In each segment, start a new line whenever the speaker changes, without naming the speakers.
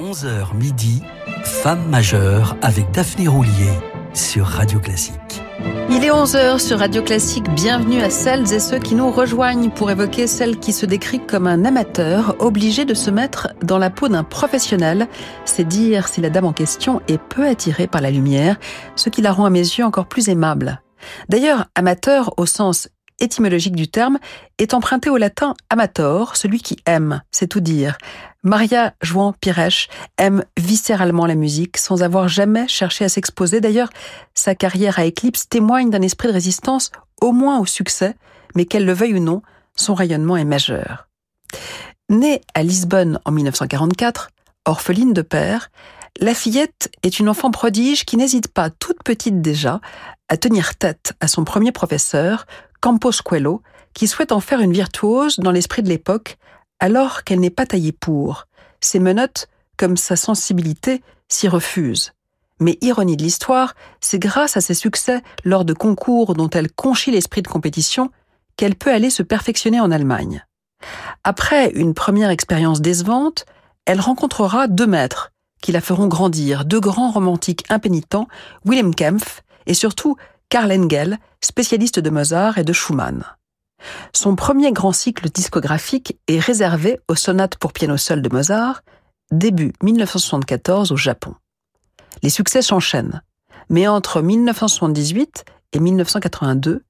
11h midi, Femme majeure avec Daphné Roulier sur Radio Classique.
Il est 11h sur Radio Classique. Bienvenue à celles et ceux qui nous rejoignent pour évoquer celle qui se décrit comme un amateur obligé de se mettre dans la peau d'un professionnel. C'est dire si la dame en question est peu attirée par la lumière, ce qui la rend à mes yeux encore plus aimable. D'ailleurs, amateur au sens étymologique du terme est emprunté au latin amator, celui qui aime, c'est tout dire. Maria Jouan Piresh aime viscéralement la musique sans avoir jamais cherché à s'exposer. D'ailleurs, sa carrière à Eclipse témoigne d'un esprit de résistance au moins au succès, mais qu'elle le veuille ou non, son rayonnement est majeur. Née à Lisbonne en 1944, orpheline de père, la fillette est une enfant prodige qui n'hésite pas, toute petite déjà, à tenir tête à son premier professeur, Campos qui souhaite en faire une virtuose dans l'esprit de l'époque, alors qu'elle n'est pas taillée pour. Ses menottes, comme sa sensibilité, s'y refusent. Mais ironie de l'histoire, c'est grâce à ses succès lors de concours dont elle conchit l'esprit de compétition qu'elle peut aller se perfectionner en Allemagne. Après une première expérience décevante, elle rencontrera deux maîtres qui la feront grandir, deux grands romantiques impénitents, Wilhelm Kempf et surtout Karl Engel, spécialiste de Mozart et de Schumann. Son premier grand cycle discographique est réservé aux sonates pour piano seul de Mozart, début 1974 au Japon. Les succès s'enchaînent, mais entre 1978 et 1982,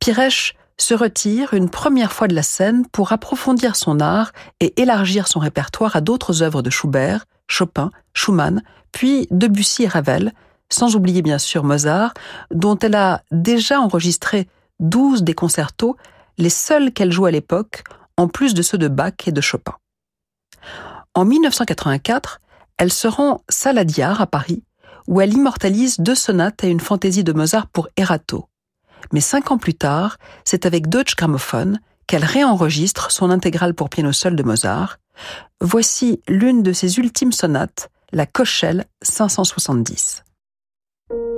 Piresh se retire une première fois de la scène pour approfondir son art et élargir son répertoire à d'autres œuvres de Schubert, Chopin, Schumann, puis Debussy et Ravel, sans oublier bien sûr Mozart, dont elle a déjà enregistré 12 des concertos, les seuls qu'elle joue à l'époque, en plus de ceux de Bach et de Chopin. En 1984, elle se rend Saladiar à Paris, où elle immortalise deux sonates et une fantaisie de Mozart pour Erato. Mais cinq ans plus tard, c'est avec Deutsche Grammophon qu'elle réenregistre son intégrale pour piano seul de Mozart. Voici l'une de ses ultimes sonates, la Cochelle 570. thank you.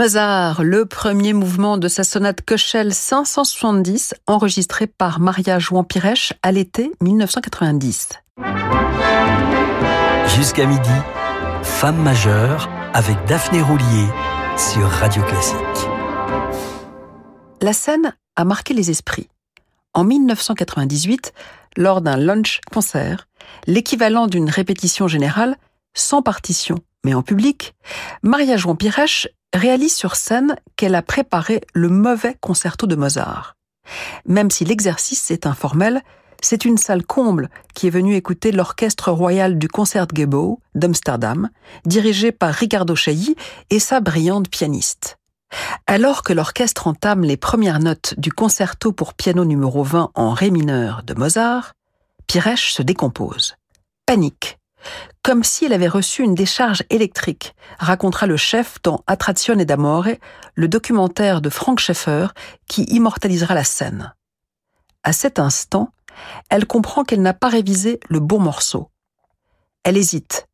Mozart, le premier mouvement de sa sonate Köchel 570, enregistré par Maria Jouan Piresh à l'été 1990.
Jusqu'à midi, Femme majeure avec Daphné Roulier sur Radio Classique.
La scène a marqué les esprits. En 1998, lors d'un lunch-concert, l'équivalent d'une répétition générale, sans partition, mais en public, Maria Jouan Piresh réalise sur scène qu'elle a préparé le mauvais concerto de Mozart. Même si l'exercice est informel, c'est une salle comble qui est venue écouter l'orchestre royal du Concertgebouw d'Amsterdam, dirigé par Ricardo Chailly et sa brillante pianiste. Alors que l'orchestre entame les premières notes du concerto pour piano numéro 20 en ré mineur de Mozart, Piresh se décompose. Panique comme si elle avait reçu une décharge électrique, racontera le chef dans Attrazione d'Amore, le documentaire de Frank Schaeffer qui immortalisera la scène. À cet instant, elle comprend qu'elle n'a pas révisé le bon morceau. Elle hésite,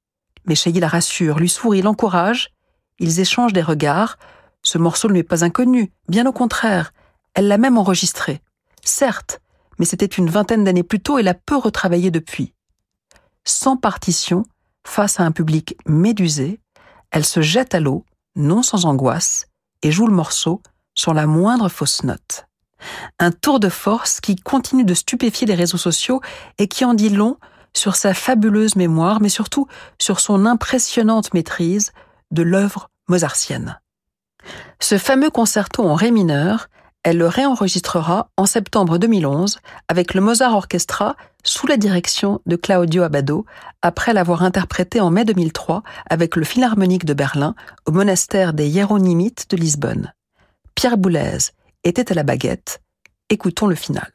mais Chailly la rassure, lui sourit, l'encourage. Ils échangent des regards. Ce morceau ne lui est pas inconnu, bien au contraire. Elle l'a même enregistré. Certes, mais c'était une vingtaine d'années plus tôt et l'a peu retravaillé depuis sans partition, face à un public médusé, elle se jette à l'eau, non sans angoisse, et joue le morceau sur la moindre fausse note. Un tour de force qui continue de stupéfier les réseaux sociaux et qui en dit long sur sa fabuleuse mémoire, mais surtout sur son impressionnante maîtrise de l'œuvre mozartienne. Ce fameux concerto en ré mineur elle le réenregistrera en septembre 2011 avec le Mozart Orchestra sous la direction de Claudio Abbado, après l'avoir interprété en mai 2003 avec le Philharmonique de Berlin au monastère des Hieronymites de Lisbonne. Pierre Boulez était à la baguette. Écoutons le final.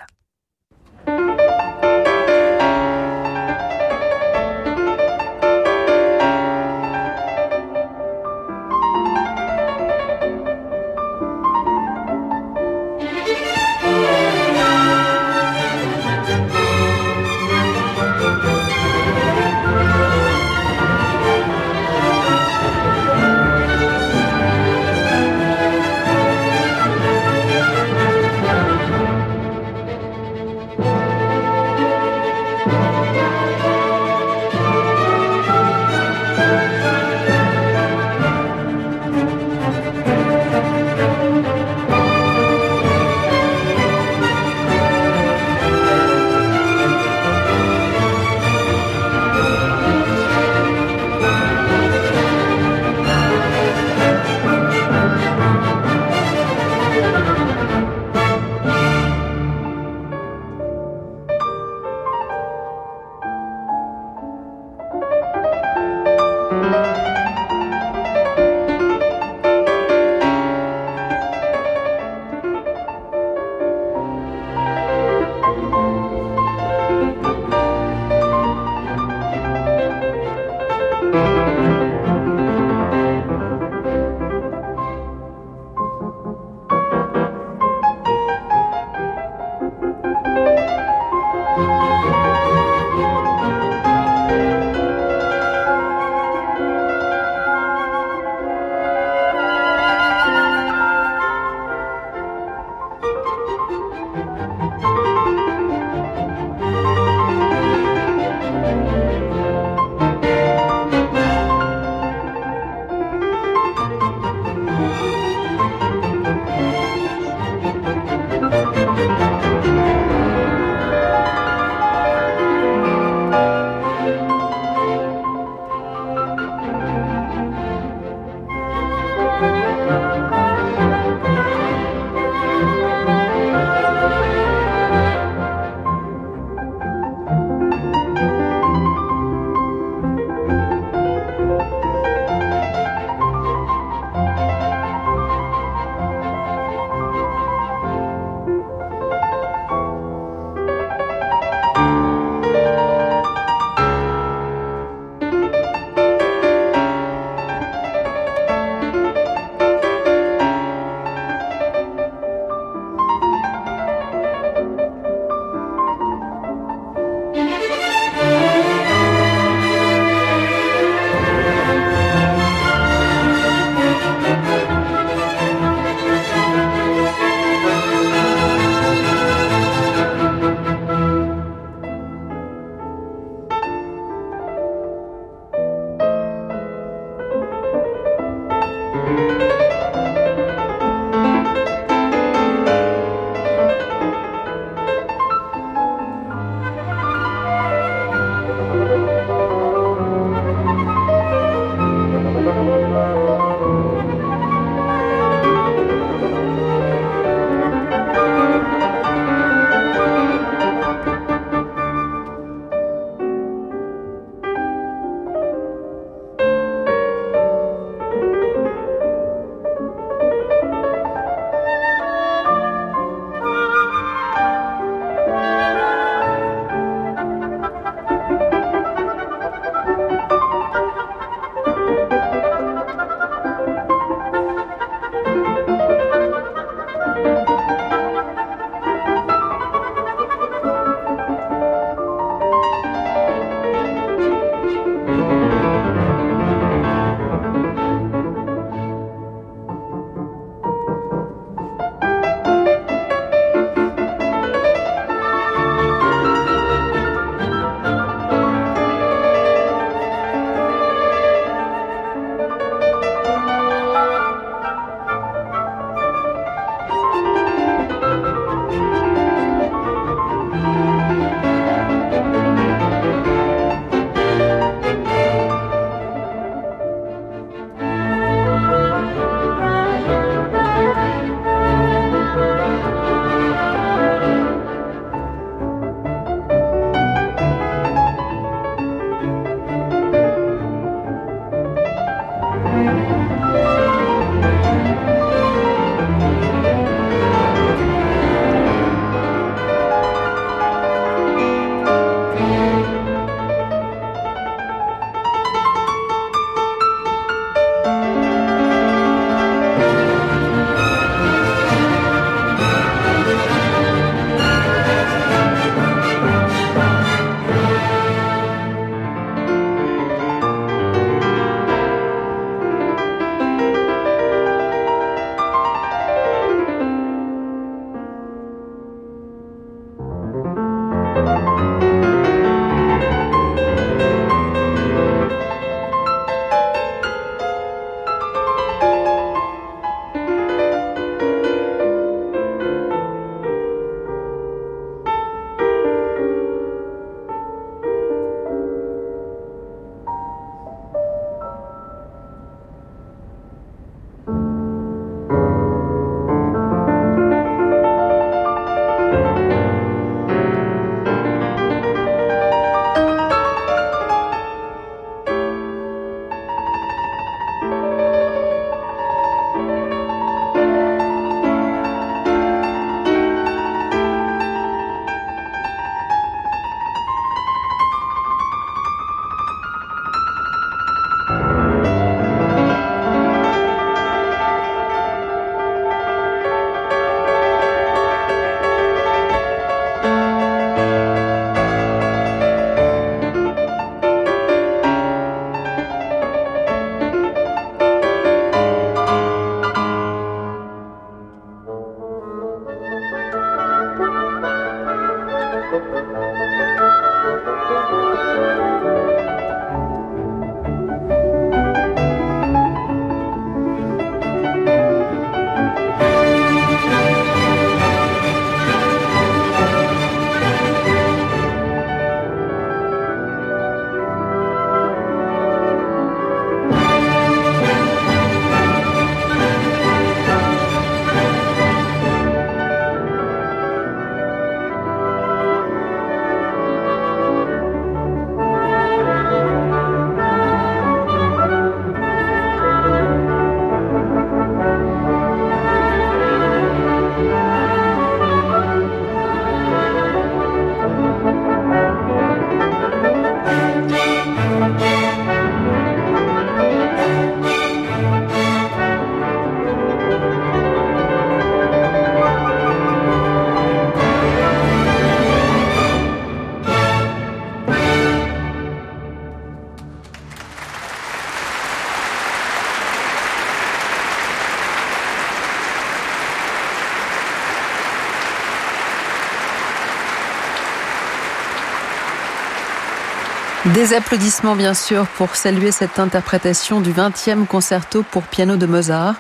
Des applaudissements bien sûr pour saluer cette interprétation du 20e concerto pour piano de Mozart.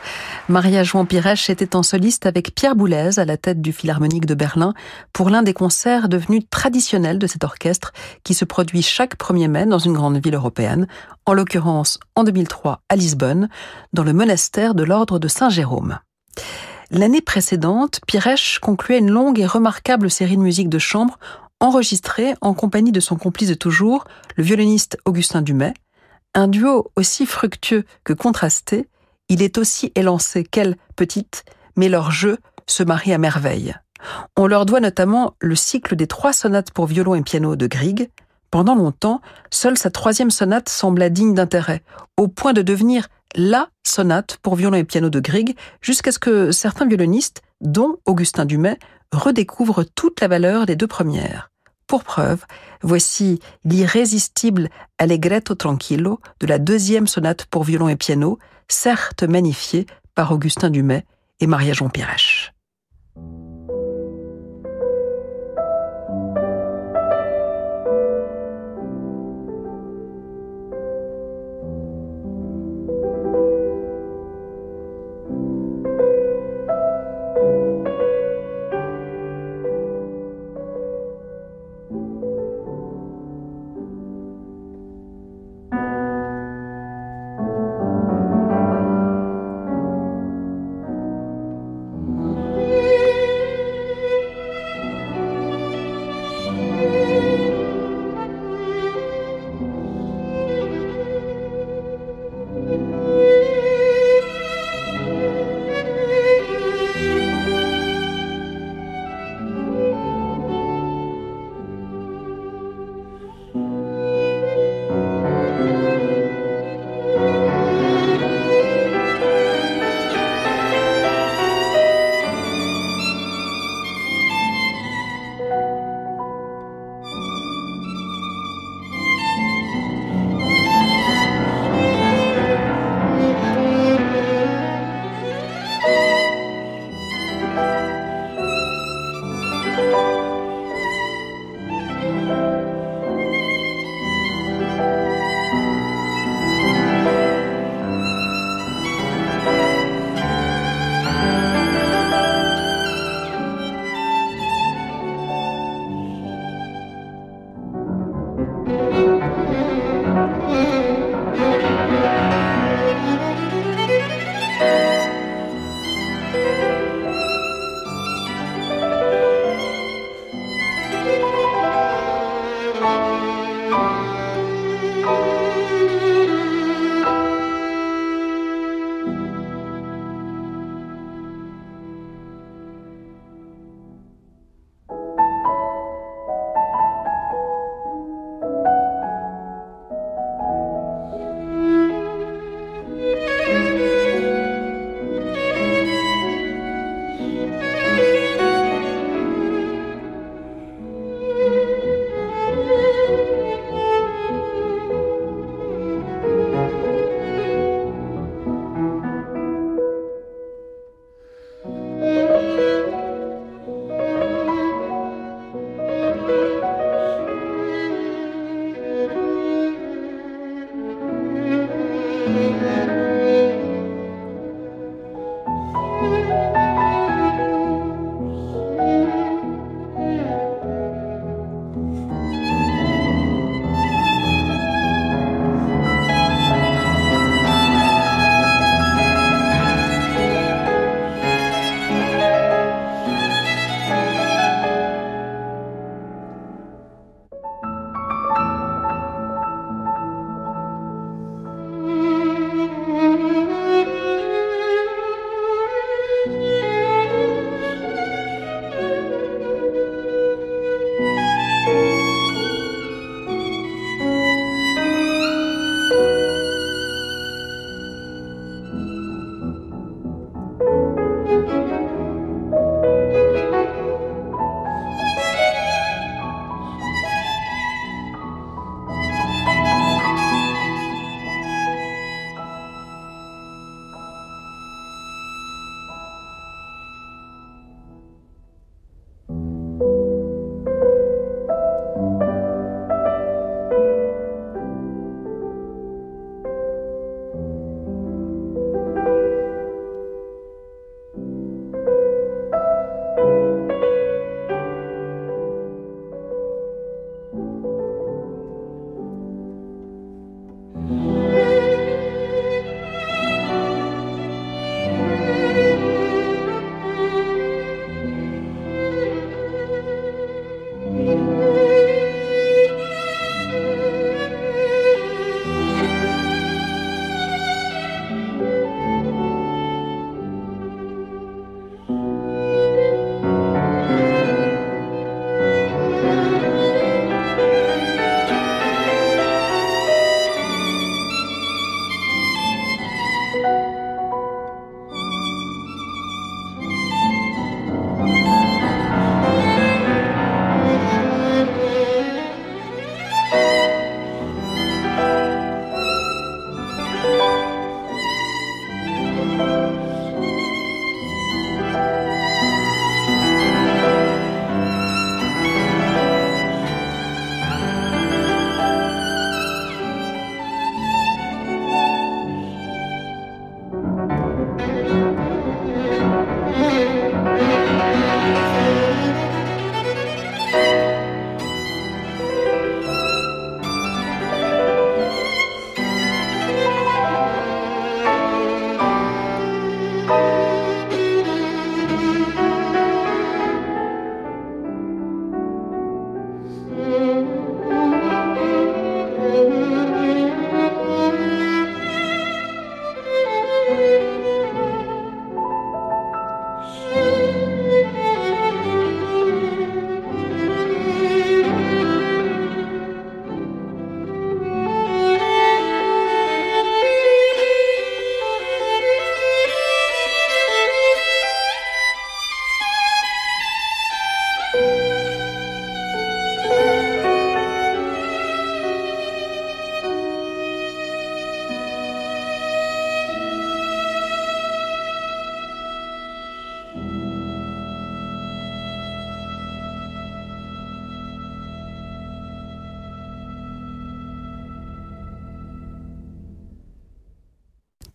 Maria Jouan Pirèche était en soliste avec Pierre Boulez à la tête du Philharmonique de Berlin pour l'un des concerts devenus traditionnels de cet orchestre qui se produit chaque 1er mai dans une grande ville européenne, en l'occurrence en 2003 à Lisbonne, dans le monastère de l'ordre de Saint-Jérôme. L'année précédente, Pirèche concluait une longue et remarquable série de musique de chambre enregistré en compagnie de son complice de toujours, le violoniste Augustin Dumay. Un duo aussi fructueux que contrasté, il est aussi élancé qu'elle petite, mais leur jeu se marie à merveille. On leur doit notamment le cycle des trois sonates pour violon et piano de Grieg. Pendant longtemps, seule sa troisième sonate sembla digne d'intérêt, au point de devenir la sonate pour violon et piano de Grieg, jusqu'à ce que certains violonistes, dont Augustin Dumay, redécouvrent toute la valeur des deux premières. Pour preuve, voici l'irrésistible Allegretto Tranquillo de la deuxième sonate pour violon et piano, certes magnifiée par Augustin Dumay et Maria Jean Pirèche.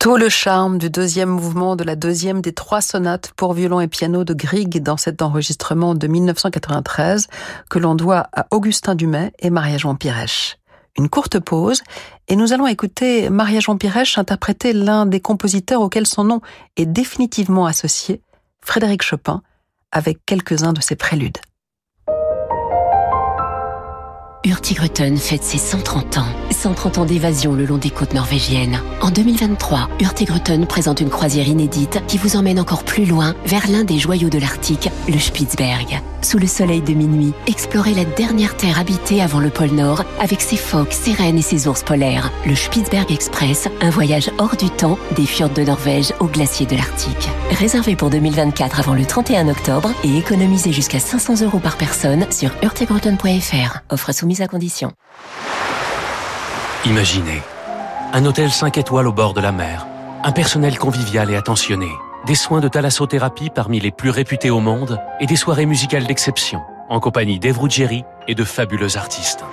Tout le charme du deuxième mouvement de la deuxième des trois sonates pour violon et piano de Grieg dans cet enregistrement de 1993 que l'on doit à Augustin Dumay et Maria-Jean Pirèche. Une courte pause et nous allons écouter Maria-Jean Pirèche interpréter l'un des compositeurs auxquels son nom est définitivement associé, Frédéric Chopin, avec quelques-uns de ses préludes.
Hurtigruten fête ses 130 ans. 130 ans d'évasion le long des côtes norvégiennes. En 2023, Hurtigruten présente une croisière inédite qui vous emmène encore plus loin vers l'un des joyaux de l'Arctique, le Spitzberg. Sous le soleil de minuit, explorez la dernière terre habitée avant le pôle Nord avec ses phoques, ses rennes et ses ours polaires. Le Spitzberg Express, un voyage hors du temps des fjords de Norvège aux glaciers de l'Arctique. Réservé pour 2024 avant le 31 octobre et économisez jusqu'à 500 euros par personne sur hurtigruten.fr. Offre soumise à condition.
Imaginez un hôtel 5 étoiles au bord de la mer, un personnel convivial et attentionné, des soins de thalassothérapie parmi les plus réputés au monde et des soirées musicales d'exception en compagnie d'Eve Ruggieri et de fabuleux artistes.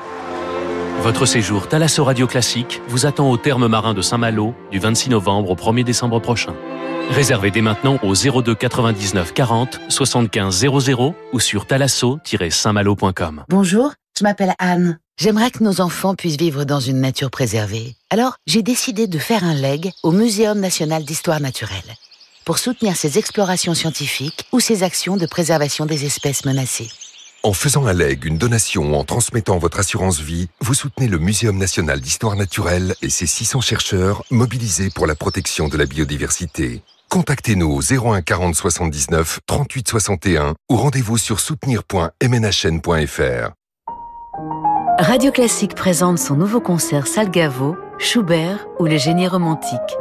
Votre séjour Thalasso Radio Classique vous attend au terme marin de Saint-Malo du 26 novembre au 1er décembre prochain. Réservez dès maintenant au 02 99 40 75 00 ou sur thalasso-saintmalo.com.
Bonjour, je m'appelle Anne. J'aimerais que nos enfants puissent vivre dans une nature préservée. Alors, j'ai décidé de faire un leg au Muséum national d'histoire naturelle pour soutenir ses explorations scientifiques ou ses actions de préservation des espèces menacées.
En faisant un leg, une donation ou en transmettant votre assurance vie, vous soutenez le Muséum national d'histoire naturelle et ses 600 chercheurs mobilisés pour la protection de la biodiversité. Contactez-nous au 01 40 79 38 61 ou rendez-vous sur soutenir.mnhn.fr.
Radio Classique présente son nouveau concert Salgavo, Schubert ou les génies romantiques.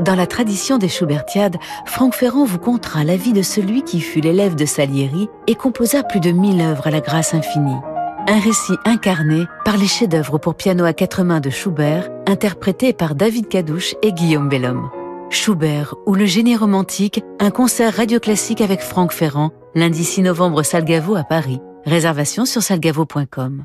Dans la tradition des Schubertiades, Franck Ferrand vous contera la vie de celui qui fut l'élève de Salieri et composa plus de mille œuvres à la grâce infinie. Un récit incarné par les chefs-d'œuvre pour piano à quatre mains de Schubert, interprétés par David Cadouche et Guillaume Bellhomme. Schubert ou le génie romantique, un concert radio classique avec Franck Ferrand, lundi 6 novembre Salgavo à Paris. Réservation sur salgavo.com.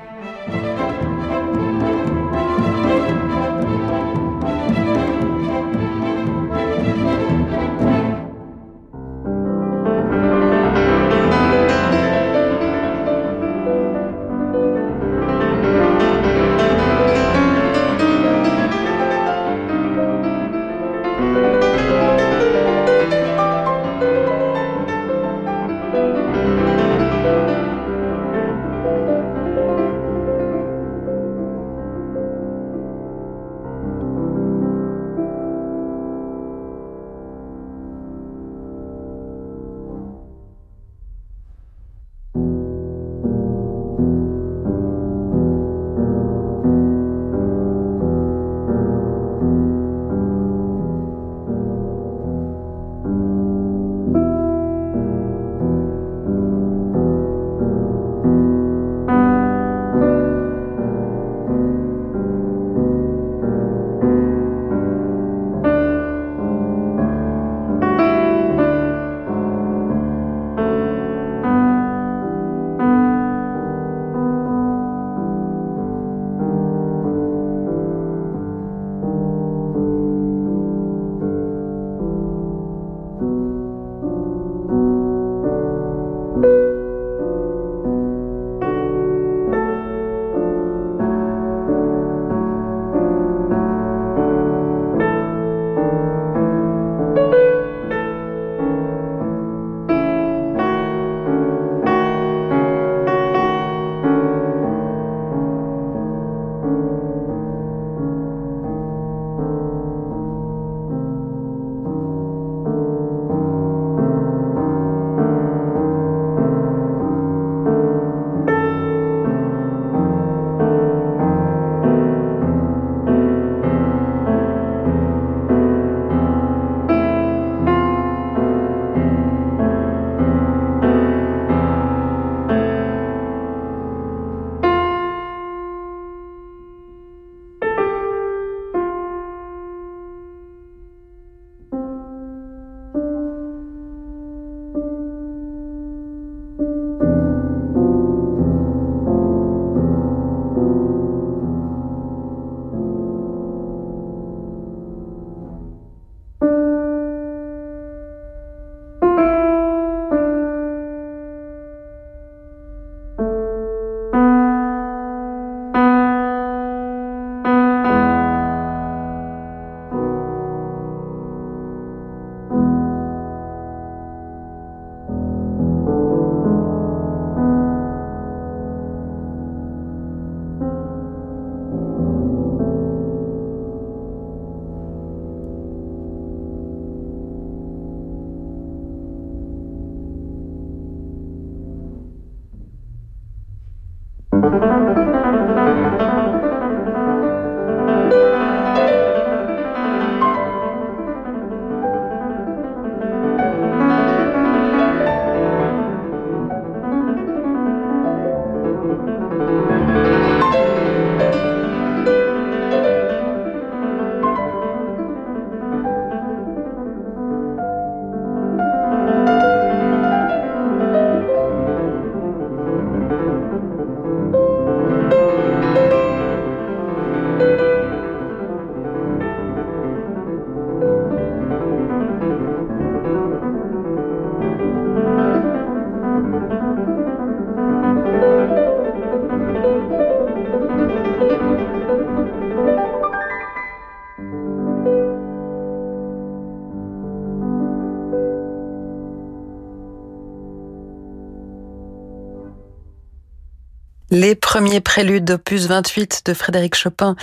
Les premiers préludes d'opus 28 de Frédéric Chopin,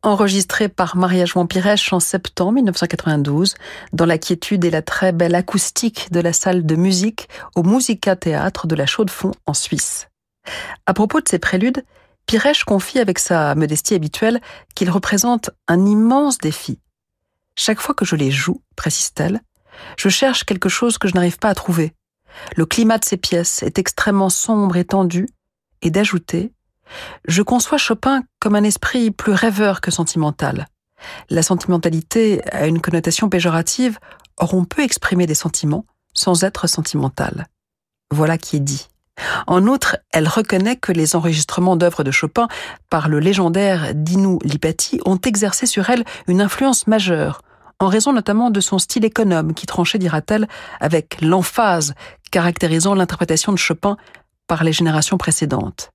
enregistrés par Maria-Jouan Pirèche en septembre 1992, dans la quiétude et la très belle acoustique de la salle de musique au Musica Théâtre de la Chaux-de-Fonds en Suisse. À propos de ces préludes, Pirèche confie avec sa modestie habituelle qu'il représente un immense défi. Chaque fois que je les joue, précise-t-elle, je cherche quelque chose que je n'arrive pas à trouver. Le climat de ces pièces est extrêmement sombre et tendu, et d'ajouter Je conçois Chopin comme un esprit plus rêveur que sentimental. La sentimentalité a une connotation péjorative, or on peut exprimer des sentiments sans être sentimental. Voilà qui est dit. En outre, elle reconnaît que les enregistrements d'œuvres de Chopin par le légendaire Dinu Lipati ont exercé sur elle une influence majeure, en raison notamment de son style économe qui tranchait, dira-t-elle, avec l'emphase caractérisant l'interprétation de Chopin par les générations précédentes.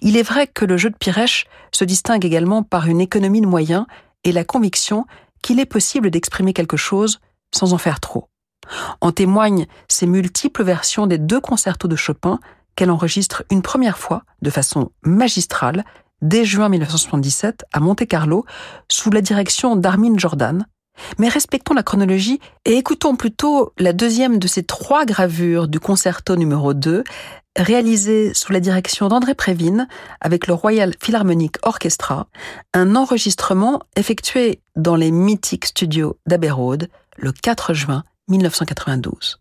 Il est vrai que le jeu de Pirèche se distingue également par une économie de moyens et la conviction qu'il est possible d'exprimer quelque chose sans en faire trop. En témoignent ces multiples versions des deux concertos de Chopin qu'elle enregistre une première fois de façon magistrale dès juin 1977 à Monte-Carlo sous la direction d'Armin Jordan. Mais respectons la chronologie et écoutons plutôt la deuxième de ces trois gravures du concerto numéro 2 réalisé sous la direction d'André Prévine avec le Royal Philharmonic Orchestra, un enregistrement effectué dans les mythiques studios d'Abbey le 4 juin 1992.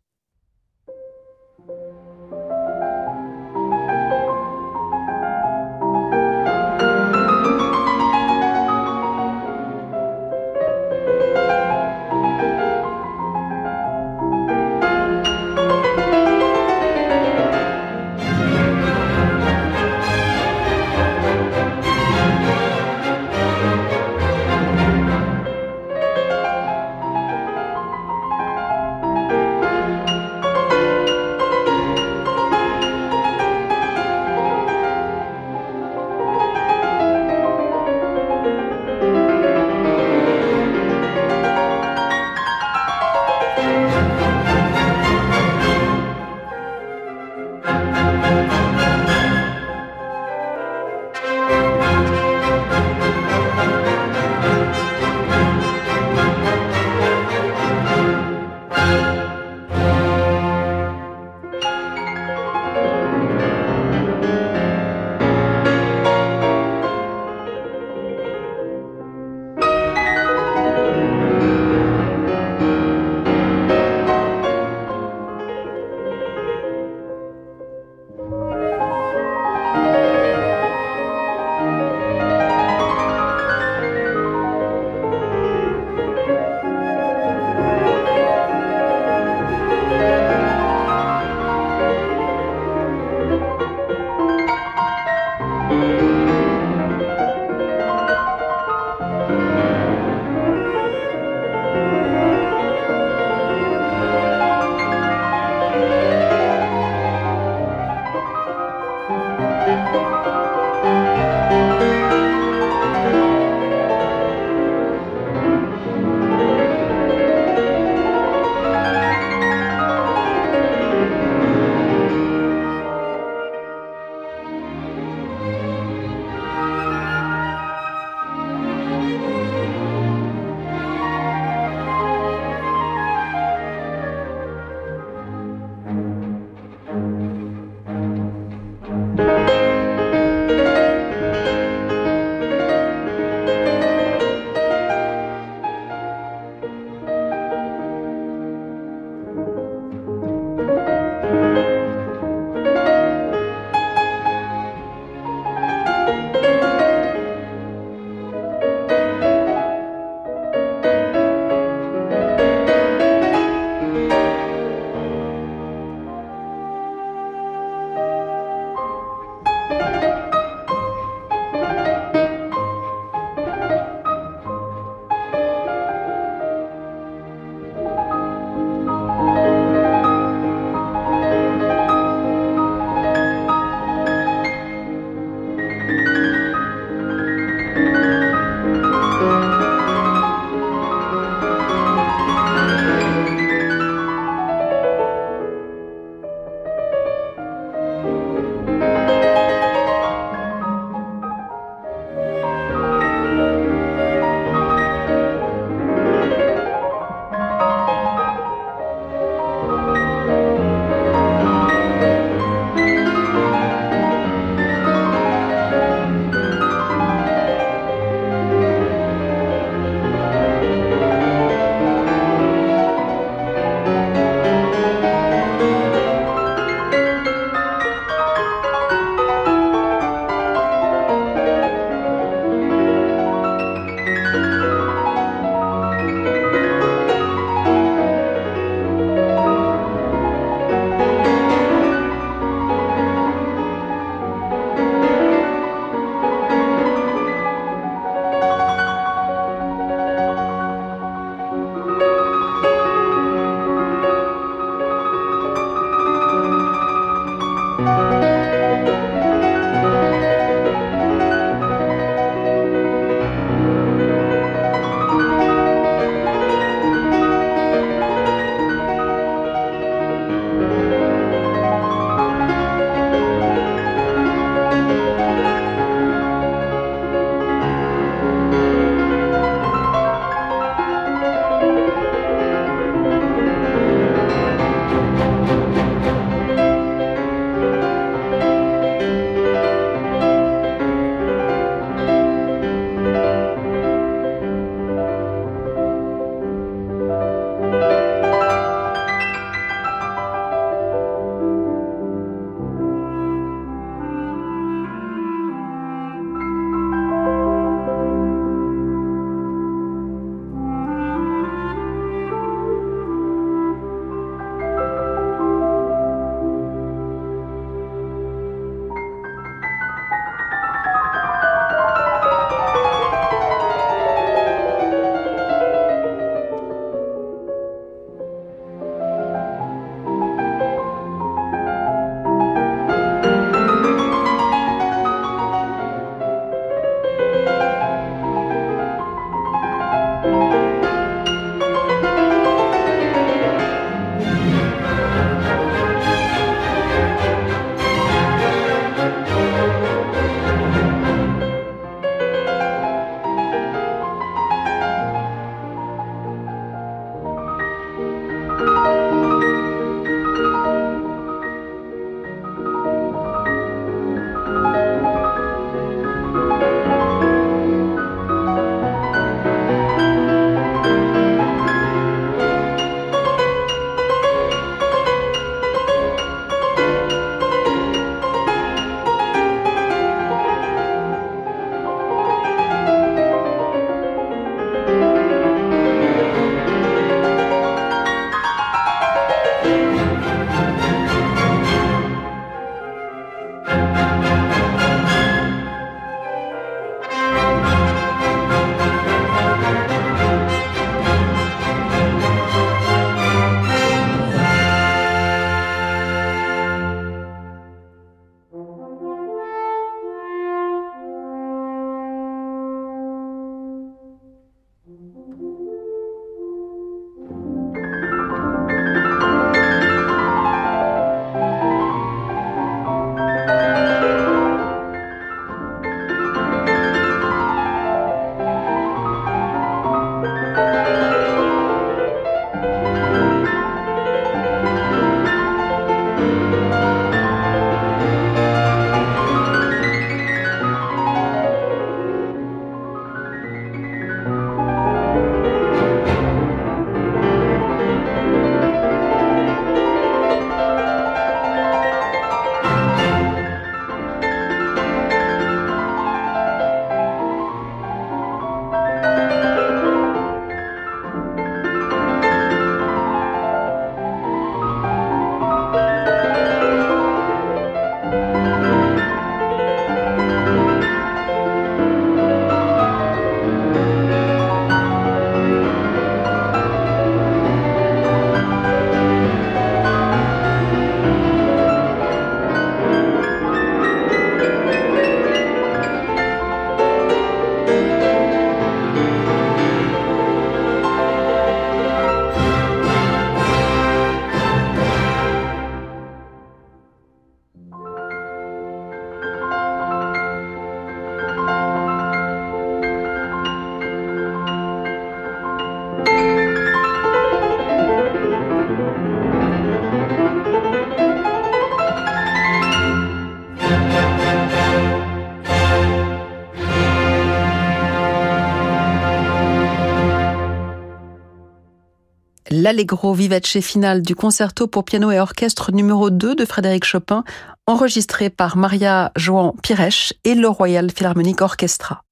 l'Allegro vivace finale du concerto pour piano et orchestre numéro 2 de Frédéric Chopin, enregistré par Maria Joan Piresh et le Royal Philharmonic Orchestra.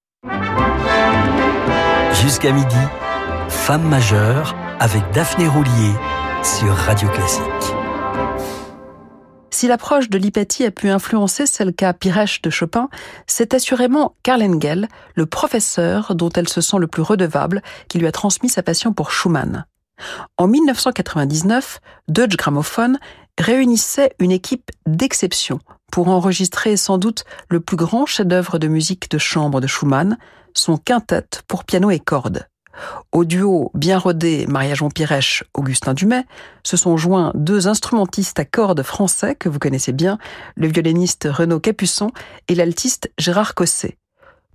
Jusqu'à midi, Femme majeure avec Daphné Roulier sur Radio Classique.
Si l'approche de Lipati a pu influencer celle qu'a Piresh de Chopin, c'est assurément Karl Engel, le professeur dont elle se sent le plus redevable, qui lui a transmis sa passion pour Schumann. En 1999, Deutsche Grammophon réunissait une équipe d'exception pour enregistrer sans doute le plus grand chef-d'œuvre de musique de chambre de Schumann, son quintet pour piano et cordes. Au duo bien rodé Maria-Jean Piresh, Augustin Dumay, se sont joints deux instrumentistes à cordes français que vous connaissez bien, le violoniste Renaud Capuçon et l'altiste Gérard Cosset.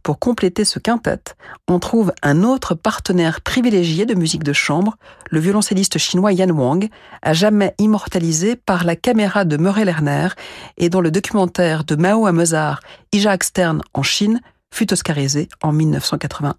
Pour compléter ce quintet, on trouve un autre partenaire privilégié de musique de chambre, le violoncelliste chinois Yan Wang, à jamais immortalisé par la caméra de Murray Lerner et dont le documentaire de Mao à Mozart, Isaac Stern en Chine, fut oscarisé en 1981.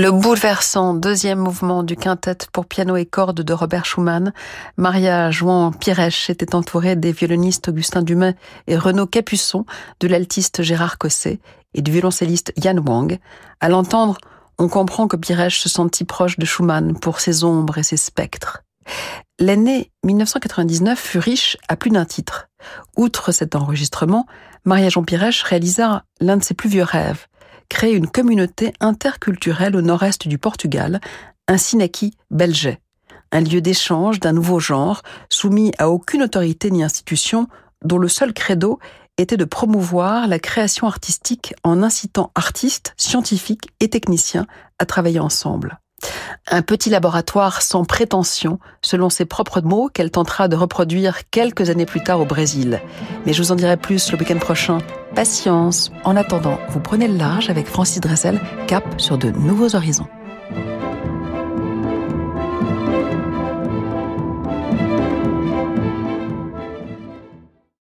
Le bouleversant deuxième mouvement du quintet pour piano et cordes de Robert Schumann, Maria Jouan Pirèche était entourée des violonistes Augustin Dumais et Renaud Capuçon, de l'altiste Gérard Cosset et du violoncelliste Yann Wang. À l'entendre, on comprend que Pirèche se sentit proche de Schumann pour ses ombres et ses spectres. L'année 1999 fut riche à plus d'un titre. Outre cet enregistrement, Maria Jean Pirèche réalisa l'un de ses plus vieux rêves, créer une communauté interculturelle au nord-est du Portugal, ainsi naquit Belget, un lieu d'échange d'un nouveau genre, soumis à aucune autorité ni institution, dont le seul credo était de promouvoir la création artistique en incitant artistes, scientifiques et techniciens à travailler ensemble. Un petit laboratoire sans prétention, selon ses propres mots, qu'elle tentera de reproduire quelques années plus tard au Brésil. Mais je vous en dirai plus le week-end prochain. Patience. En attendant, vous prenez le large avec Francis Dressel, cap sur de nouveaux horizons.